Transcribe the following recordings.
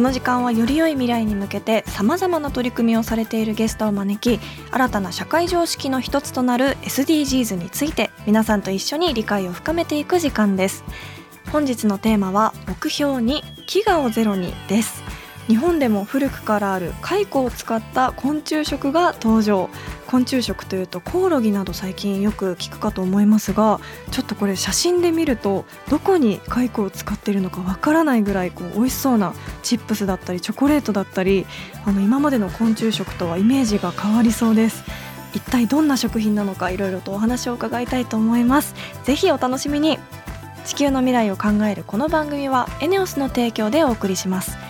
この時間はより良い未来に向けてさまざまな取り組みをされているゲストを招き新たな社会常識の一つとなる SDGs について皆さんと一緒に理解を深めていく時間です。本日のテーマは目標に飢餓をゼロにです。日本でも古くからある蚕を使った昆虫食が登場昆虫食というとコオロギなど最近よく聞くかと思いますがちょっとこれ写真で見るとどこに蚕を使っているのかわからないぐらいこう美味しそうなチップスだったりチョコレートだったりあの今までの昆虫食とはイメージが変わりそうです。一体どんな食品なのかいろいろとお話を伺いたいと思います。ぜひお楽しみに。地球の未来を考えるこの番組はエネオスの提供でお送りします。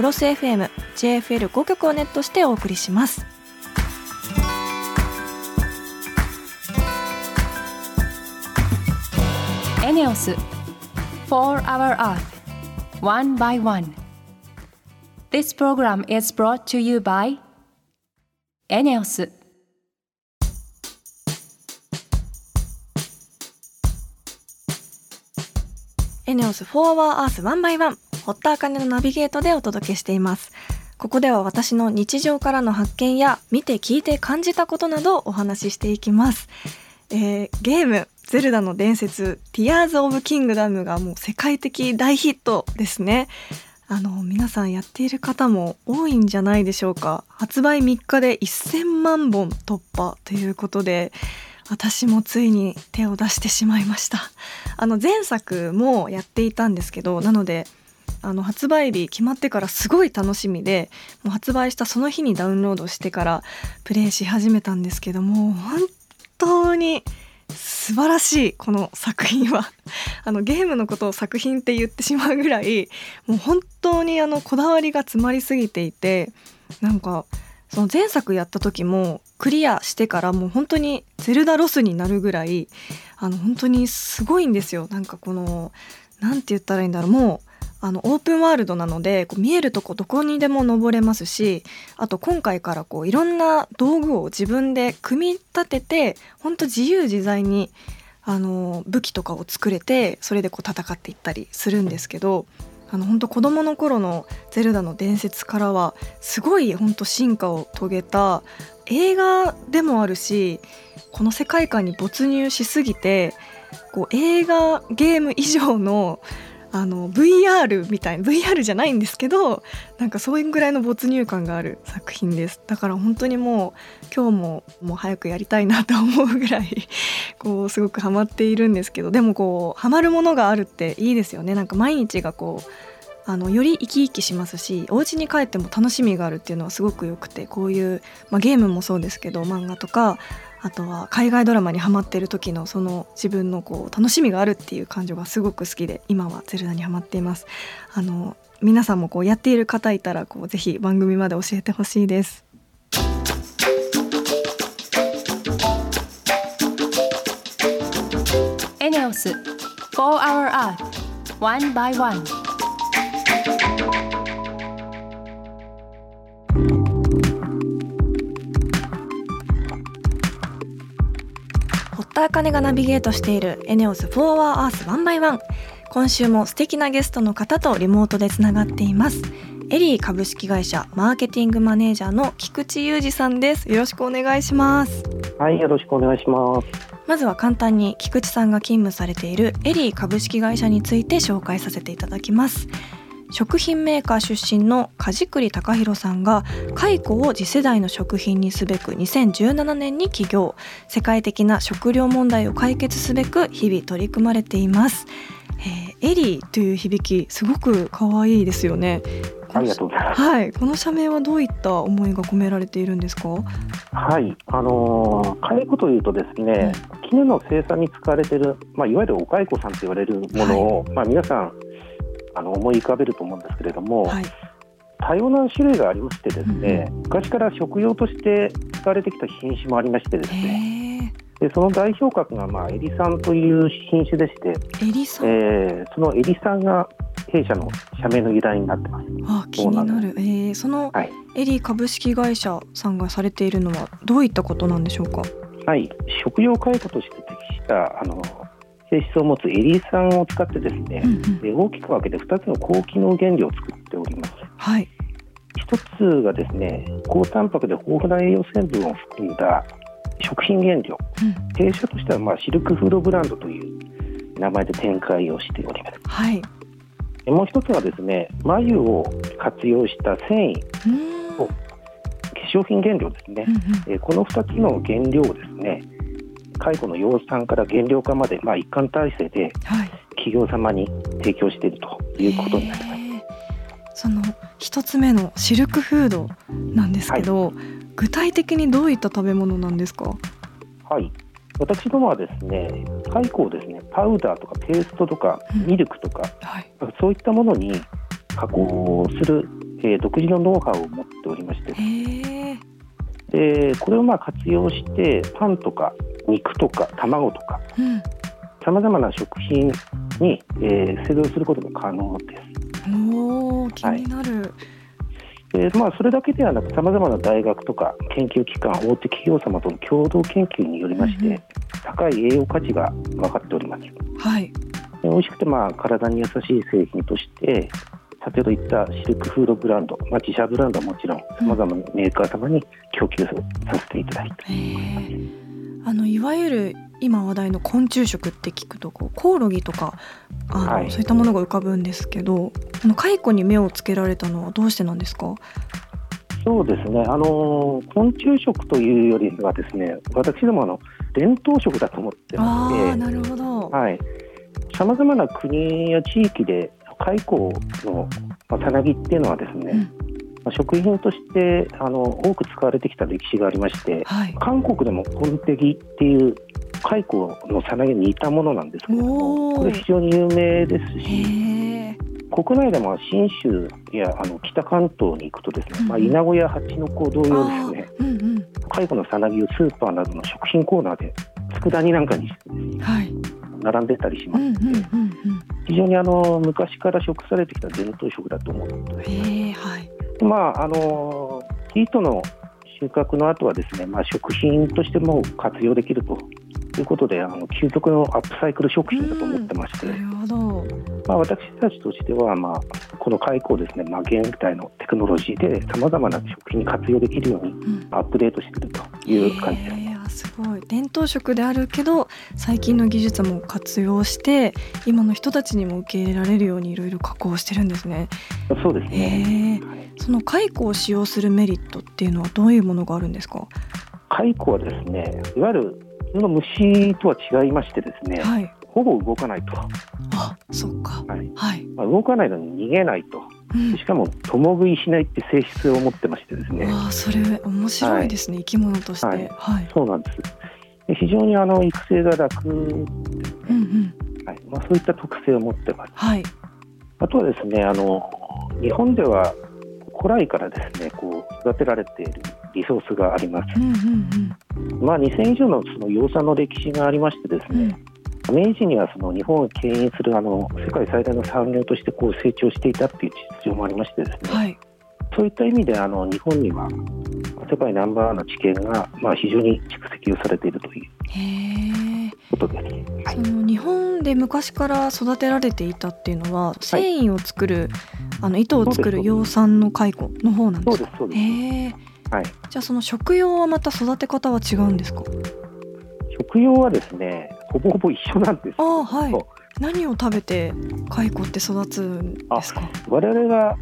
クロス FM、JFL5 曲をネットしてお送りします。エネオス4 Hour Earth One by One This program is brought to you by エネオスエネオス4 Hour Earth 1 by 1堀田茜のナビゲートでお届けしています。ここでは私の日常からの発見や見て聞いて感じたことなどお話ししていきます。えー、ゲームゼルダの伝説 Tears of Kingdom がもう世界的大ヒットですね。あの皆さんやっている方も多いんじゃないでしょうか。発売3日で1000万本突破ということで。私もついに手を出してしまいましたあの前作もやっていたんですけどなのであの発売日決まってからすごい楽しみでもう発売したその日にダウンロードしてからプレイし始めたんですけども本当に素晴らしいこの作品は。あのゲームのことを作品って言ってしまうぐらいもう本当にあのこだわりが詰まりすぎていてなんかその前作やった時もクリアしてからもう本当にゼルダロスになるぐらいあの本当にすごいんですよ。なんかこの何て言ったらいいんだろうもうあのオープンワールドなのでこう見えるとこどこにでも登れますしあと今回からこういろんな道具を自分で組み立てて本当自由自在にあの武器とかを作れてそれでこう戦っていったりするんですけどあの本当子供の頃の「ゼルダの伝説」からはすごい本当進化を遂げた映画でもあるしこの世界観に没入しすぎてこう映画ゲーム以上のあの VR みたいな VR じゃないんですけどなんかそういうぐらいの没入感がある作品です。だから本当にもう今日ももう早くやりたいなと思うぐらい こうすごくハマっているんですけどでもこうハマるものがあるっていいですよね。なんか毎日がこうあのより生き生きしますしお家に帰っても楽しみがあるっていうのはすごくよくてこういう、まあ、ゲームもそうですけど漫画とかあとは海外ドラマにハマってる時のその自分のこう楽しみがあるっていう感情がすごく好きで今はゼルダにハマっています。あの皆さんもこうやっている方いたらこうぜひ番組まで教えてほしいです。エネオス4 Hour Earth One by One. 茜がナビゲートしているエネオス4 Hour Earth 1 by 1今週も素敵なゲストの方とリモートでつながっています。エリー株式会社マーケティングマネージャーの菊池裕二さんです。よろしくお願いします。はい、よろしくお願いします。まずは簡単に菊池さんが勤務されているエリー株式会社について紹介させていただきます食品メーカー出身の梶栗隆弘さんが蚕を次世代の食品にすべく2017年に起業。世界的な食料問題を解決すべく日々取り組まれています、えーエリーという響きすごく可愛いですよね。ありがとうございます。はい。この社名はどういった思いが込められているんですか？はい、あのー、蚕というとですね、絹の生産に使われている、まあ、いわゆるお蚕さんと言われるものを、まあ、皆さんあの思い浮かべると思うんですけれども、はい。多様な種類がありましてですね、昔から食用として使われてきた品種もありましてですね、へでその代表格が、まあ、エリ酸という品種でして、ーエリさん、えーそのエリ酸が弊社の社名の由来になってます。あ気になる。えーそのはい。エリー株式会社さんがされているのはどういったことなんでしょうか？はい、食用蚕として適したあの性質を持つエリ酸を使ってですね、うんうんで大きく分けて2つの高機能原料を作っております。はい一つがですね、高タンパクで豊富な栄養成分を含んだ食品原料。うん弊社としてはまあシルクフードブランドという名前で展開をしております。はいでもう一つはですね、繭を活用した繊維、うーんお化粧品原料ですね。うんうんえーこの2つの原料をですね蚕の養蚕から原料化まで、まあ、一貫体制ではい。企業様に提供しているということになります。へーその一つ目のシルクフードなんですけど、具体的にどういった食べ物なんですか？はい。私どもはですね蚕をですねパウダーとかペーストとかうん。ミルクとか、はい。そういったものに加工する、えー独自のノウハウを持っておりましてでこれをまあ活用してパンとか肉とか卵とかうん。さまざまな食品に、えー製造することが可能です。おー気になる、でまあ、それだけではなくさまざまな大学とか研究機関大手企業様との共同研究によりまして、うんうん。高い栄養価値が分かっております。ではい。美味しくてまあ体に優しい製品として先ほど言ったシルクフードブランド、まあ、自社ブランドはもちろんさまざまなメーカー様に供給させていただいてへえ。あのいわゆる今話題の昆虫食って聞くとこうコオロギとかあの、はい。そういったものが浮かぶんですけどこの蚕に目をつけられたのはどうしてなんですか？そうですね、あの昆虫食というよりはですね私どもあの伝統食だと思ってまあして。あなるほど、はい、さまざまな国や地域で蚕のまあさなぎっていうのはですね、うん。まあ食品としてあの多く使われてきた歴史がありましてはい。韓国でもポンテギっていう蚕のさなぎに似たものなんですけれどもこれ非常に有名ですへしえ国内でも信州やあの北関東に行くとですね、まあ、うん。稲子や蜂の子同様ですねうんうん。蚕のさなぎをスーパーなどの食品コーナーで佃煮なんかにしてですねはい。並んでたりしうますので、んうんうんうん非常にあの昔から食されてきた伝統食だと思うので、へえはい。まああの生糸の収穫の後はですね、まあ、食品としても活用できるということであの究極のアップサイクル食品だと思ってまして、なるほど。まあ、私たちとしては、まあ、この蚕をですね、まあ、現代のテクノロジーでさまざまな食品に活用できるようにうん。アップデートしているという感じです。すごい伝統食であるけど最近の技術も活用して今の人たちにも受け入れられるようにいろいろ加工してるんですね。そうですへね、えはいその蚕を使用するメリットっていうのはどういうものがあるんですか？蚕はですねいわゆる普通の虫とは違いましてですね、はい。ほぼ動かないと、あ、そっか。はいはい。まあ、動かないのに逃げないとうんしかも共食いしないって性質を持ってましてですねああ、それ面白いですね。生き物として。は。はいいはい。そうなんですで非常にあの育成が楽、うんうん。はいまあ、そういった特性を持ってますはい。あとはですねあの日本では古来からですねこう育てられているリソースがありますうんうんまあ2000以上のその養蚕の歴史がありましてですうん。うね、ん。明治にはその日本を牽引するあの世界最大の産業としてこう成長していたっていう実情もありましてですね、はい。そういった意味であの日本には世界ナンバーワンの知見が、まあ、非常に蓄積をされているという。ことです。はいその日本で昔から育てられていたっていうのは繊維を作る、あの糸を作る養蚕の蚕の方なんですか？そうです。はい。じゃあその食用はまた育て方は違うんですか？食用はですね、ほぼほぼ一緒なんですあはい。何を食べて蚕って育つんですか？我々が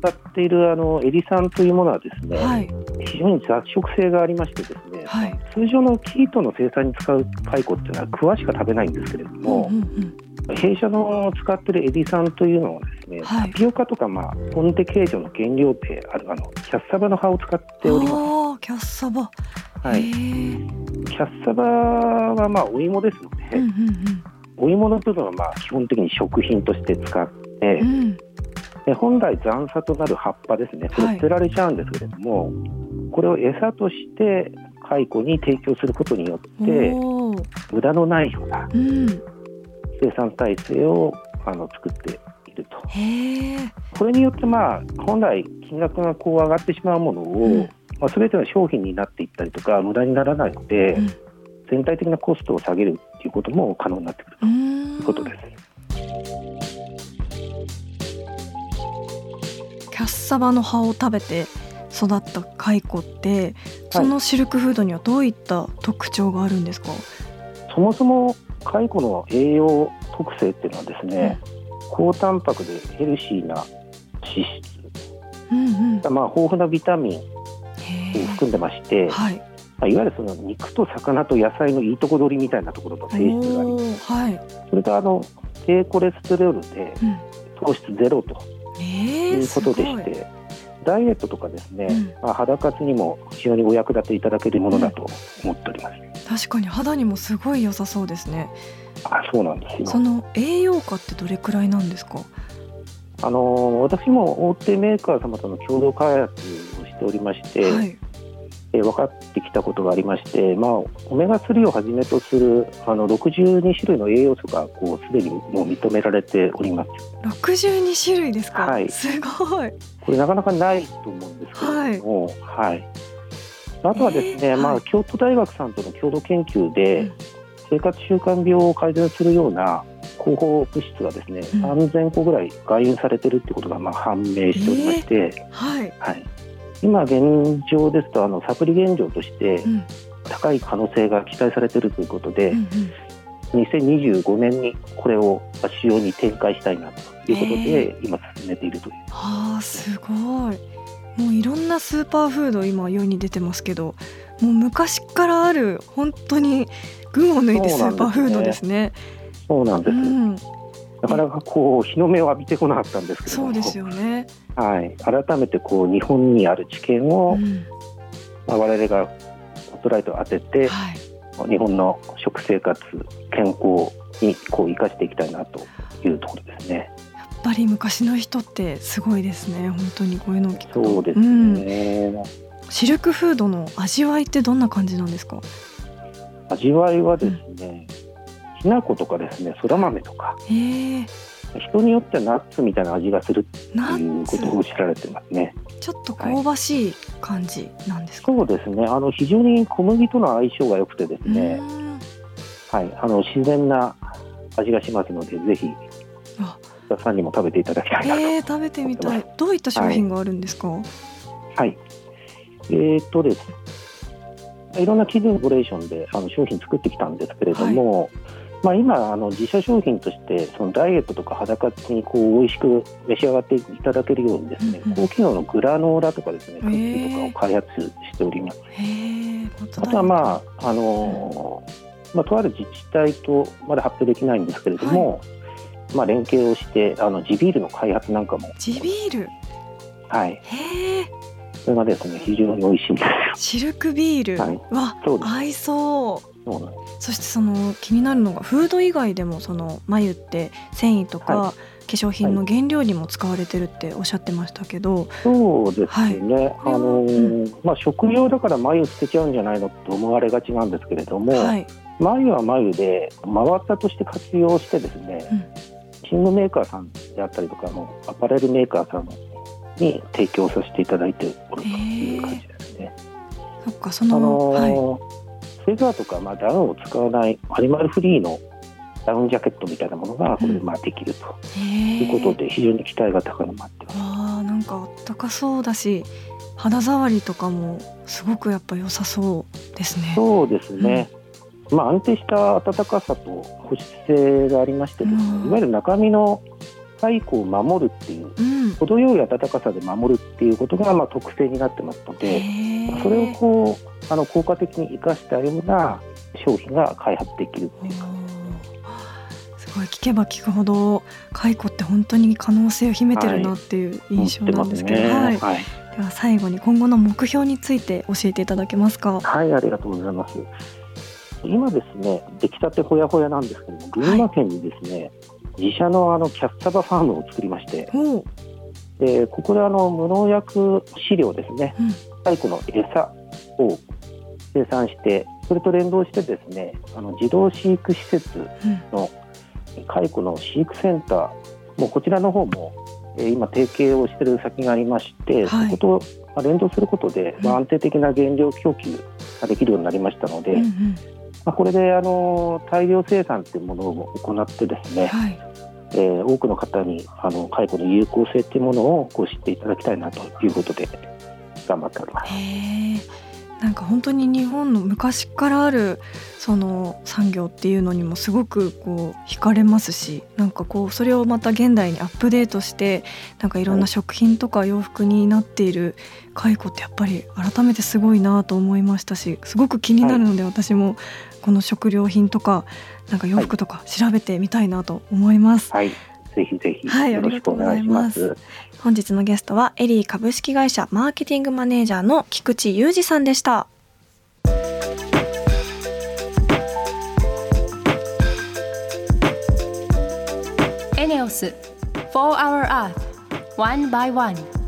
使っているあのエリ酸というものはですね、はい。非常に雑食性がありましてですね、はい。通常の生糸の生産に使う蚕っていうのはクワしか食べないんですけれども、うんうん弊社の使っているエビ酸というのはですね、はい。タピオカとか、まあ、ポンテ形状の原料であるあのキャッサバの葉を使っておりまああキャッサバ、す。はい、キャッサバはまあお芋ですので、うんうんお芋の部分はまあ基本的に食品として使って、うん。うんで本来残差となる葉っぱですね。これはい捨てられちゃうんですけれども、これを餌として蚕に提供することによって無駄のないようなうん。生産体制をあの作っていると。へえこれによってまあ本来金額がこう上がってしまうものを、うん。まあ、全ての商品になっていったりとか無駄にならないので、うん。全体的なコストを下げるっていうことも可能になってくるとういーうんことです。キャッサバの葉を食べて育った蚕ってそのシルクフードにはどういった特徴があるんですか、そもそも蚕の栄養特性っていうのはですね、高タンパクでヘルシーな脂質、うんうん。まあ、豊富なビタミンを含んでまして、はい。まあ、いわゆるその肉と魚と野菜のいいとこ取りみたいなところと性質がありおーはい、それとあの低コレステロールでうん、糖質ゼロとえいー、うことでして、ダイエットとかですね、うん。まあ、肌活にも非常にお役立ていただけるものだと思っております。確かに肌にもすごい良さそうですねあそうなんですよ。その栄養価ってどれくらいなんですか？あの私も大手メーカー様との共同開発をしておりまして、はい。えー分かってきたことがありまして、まあ、オメガ3をはじめとするあの62種類の栄養素がこうすでにもう認められております。62種類ですか、はい。すごい。これなかなかないと思うんですけれども、はい。あとはですね、えーはい。まあ、京都大学さんとの共同研究うでん生活習慣病を改善するような広報物質がですね、うん。3000個ぐらい外輸されてるってことがまあ判明しておりまして、はい、はい、今現状ですとあのサプリ現状としてうん。高い可能性が期待されているということで、うんうん。2025年にこれを市場に展開したいなということで、え今進めているという。はあすごい。もういろんなスーパーフード今世に出てますけどもう昔からある本当に群を抜いてスーパーフードですね。そうなんです、うん、なかなかこう日の目を浴びてこなかったんですけれども。そうですよね、はい、改めてこう日本にある知見を、うん。まあ、我々がスポットライトを当てて、はい、日本の食生活健康にこう生かしていきたいなというところですね。やっぱり昔の人ってすごいですね。本当にこういうのを聞くと。そうですん、ね、シルクフードの味わいってどんな感じなんですか？味わいはですね、きな粉とかですねそら豆とか。へえ。人によってはナッツみたいな味がするナということを知られてますね。ちょっと香ばしい感じなんですか、そうですね。あの非常に小麦との相性が良くてですね、うん。はい、あの自然な味がしますのでぜひさんにも食べていただきたいなと。えー、食べてみたい。どういった商品があるんですか、はい。えーっとです。いろんな企業コレーションであの商品作ってきたんですけれども、まあ今あの自社商品としてそのダイエットとか肌活にこう美味しく召し上がっていただけるようにですね、うんうん。高機能のグラノーラとかですね、クッキへーーとかを開発しております。あとはまああのーまあとある自治体とまだ発表できないんですけれども、まあ連携をしてあの地ビールの開発なんかも。地ビール？はい。へえそれがですね非常に美味しいんですシルクビール、はい。わそうです。合いそう。よ。そうなんです。そしてその気になるのがフード以外でもその眉って繊維とか、は化粧品の原料にも使われてるっておっしゃってましたけど、そうですね、はい。あのーまあ、食用だから眉捨てちゃうんじゃないのと思われがちなんですけれども、はい、眉は眉で真綿として活用してですね、寝具メーカーさんであったりとかのアパレルメーカーさんに提供させていただいておるという感じですね。そっかその、あのはい。ーフェザーとか、まあ、ダウンを使わないアニマルフリーのダウンジャケットみたいなものがこれでまあできると。へいうことで非常に期待が高まってます。わあなんかあかそうだし肌触りとかもすごくやっぱ良さそうですね。そうですね、まあ、安定した暖かさと保湿性がありましてですね、いわゆる中身の蚕を守るっていう、うん、程よい暖かさで守るっていうことがまあ特性になってますのでそれをこうあの効果的に生かしたような商品が開発できるっていうか。すごい聞けば聞くほど蚕って本当に可能性を秘めてるなっていう印象なんですけど、はい、ね。はい、では最後に今後の目標について教えていただけますか？はいありがとうございます。今ですね出来たてほやほやなんですけども群馬県にですね、はい、自社のあのキャッサバファームを作りまして、でここであの無農薬飼料ですね、蚕、うん、の餌を生産してそれと連動してですねあの自動飼育施設の、うん。蚕の飼育センターもうこちらの方も、えー、今提携をしている先がありまして、はい、そこと連動することで、まあ、安定的な原料供給ができるようになりましたので、うんうん、まあ、これであの大量生産というものを行ってですね、はい、えー、多くの方にあの蚕の有効性というものをこう知っていただきたいなということで頑張っております。なんか本当に日本の昔からあるその産業っていうのにもすごくこう惹かれますしなんかこうそれをまた現代にアップデートしてなんかいろんな食品とか洋服になっている蚕ってやっぱり改めてすごいなと思いましたしすごく気になるので私もこの食料品とかなんか洋服とか調べてみたいなと思います。はいぜひぜひよろしくお願いします。はい、本日のゲストはエリー株式会社マーケティングマネージャーの菊池裕二さんでした。エネオス4 Hour Earth One by One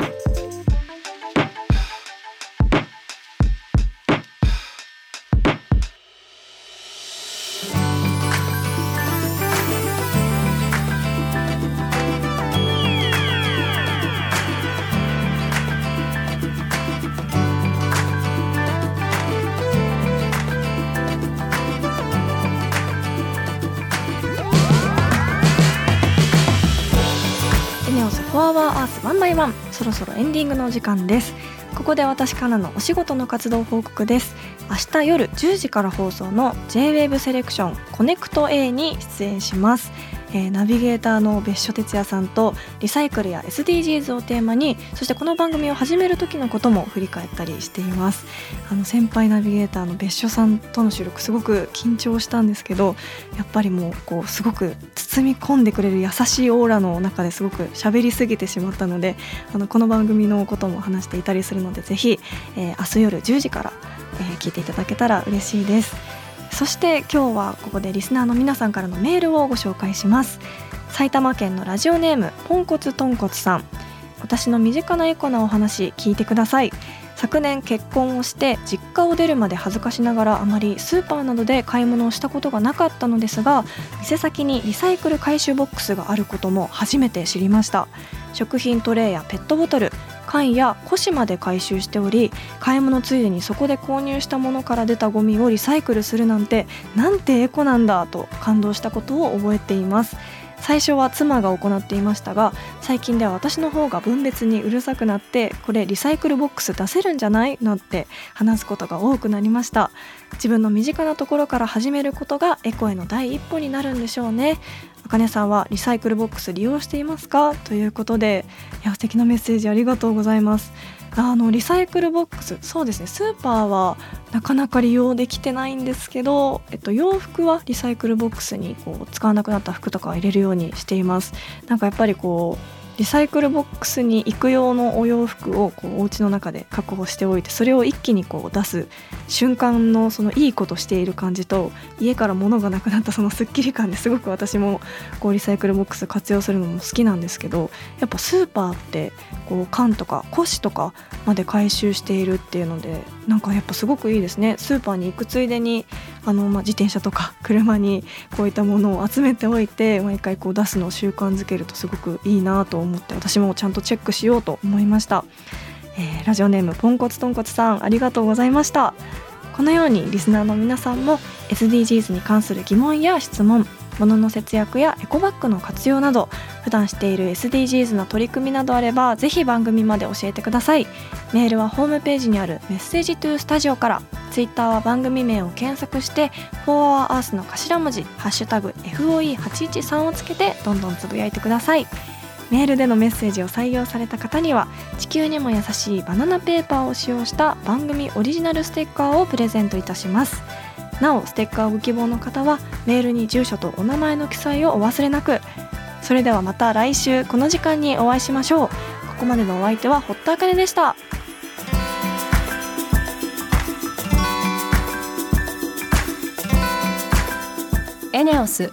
ワンバイワンそろそろエンディングのお時間です。ここで私からのお仕事の活動報告です。明日夜10時から放送の J-WAVE セレクションコネクト A に出演します。えー、ナビゲーターの別所哲也さんとリサイクルや SDGs をテーマにそしてこの番組を始める時のことも振り返ったりしています。あの先輩ナビゲーターの別所さんとの収録すごく緊張したんですけどやっぱりもうこうすごく包み込んでくれる優しいオーラの中ですごく喋りすぎてしまったのであのこの番組のことも話していたりするのでぜひ、えー、明日夜10時から、えー、聞いていただけたら嬉しいです。そして今日はここでリスナーの皆さんからのメールをご紹介します。埼玉県のラジオネームポンコツトンコツさん。私の身近なエコなお話聞いてください。昨年結婚をして実家を出るまで恥ずかしながらあまりスーパーなどで買い物をしたことがなかったのですが店先にリサイクル回収ボックスがあることも初めて知りました。食品トレイやペットボトル缶や古紙まで回収しており買い物ついでにそこで購入したものから出たゴミをリサイクルするなんてなんてエコなんだと感動したことを覚えています。最初は妻が行っていましたが最近では私の方が分別にうるさくなってこれリサイクルボックス出せるんじゃない？なんて話すことが多くなりました。自分の身近なところから始めることがエコへの第一歩になるんでしょうね。あかねさんはリサイクルボックス利用していますか？ということでいや素敵なメッセージありがとうございます。あのリサイクルボックスそうですね。スーパーはなかなか利用できてないんですけど、えっと、洋服はリサイクルボックスにこう使わなくなった服とか入れるようにしています。なんかやっぱりこうリサイクルボックスに行く用のお洋服をこうお家の中で確保しておいてそれを一気にこう出す瞬間のそのいいことしている感じと家から物がなくなったそのすっきり感ですごく私もこうリサイクルボックス活用するのも好きなんですけどやっぱスーパーってこう缶とか古紙とかまで回収しているっていうのでなんかやっぱすごくいいですね。スーパーに行くついでにあの、まあ、自転車とか車にこういったものを集めておいて毎回こう出すのを習慣づけるとすごくいいなと思って私もちゃんとチェックしようと思いました、えー、ラジオネームポンコツトンコツさんありがとうございました。このようにリスナーの皆さんも SDGs に関する疑問や質問物の節約やエコバッグの活用など普段している SDGs の取り組みなどあればぜひ番組まで教えてください。メールはホームページにあるメッセージトゥースタジオからツイッターは番組名を検索して「4 Hour Earth」の頭文字「ハッシュタグ #FOE813」をつけてどんどんつぶやいてください。メールでのメッセージを採用された方には地球にも優しいバナナペーパーを使用した番組オリジナルステッカーをプレゼントいたします。なおステッカーをご希望の方はメールに住所とお名前の記載をお忘れなく。それではまた来週この時間にお会いしましょう。ここまでのお相手は堀田茜でした。エネオス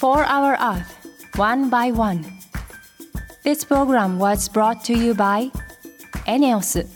4 Hour Earth One by One. This program was brought to you by エネオス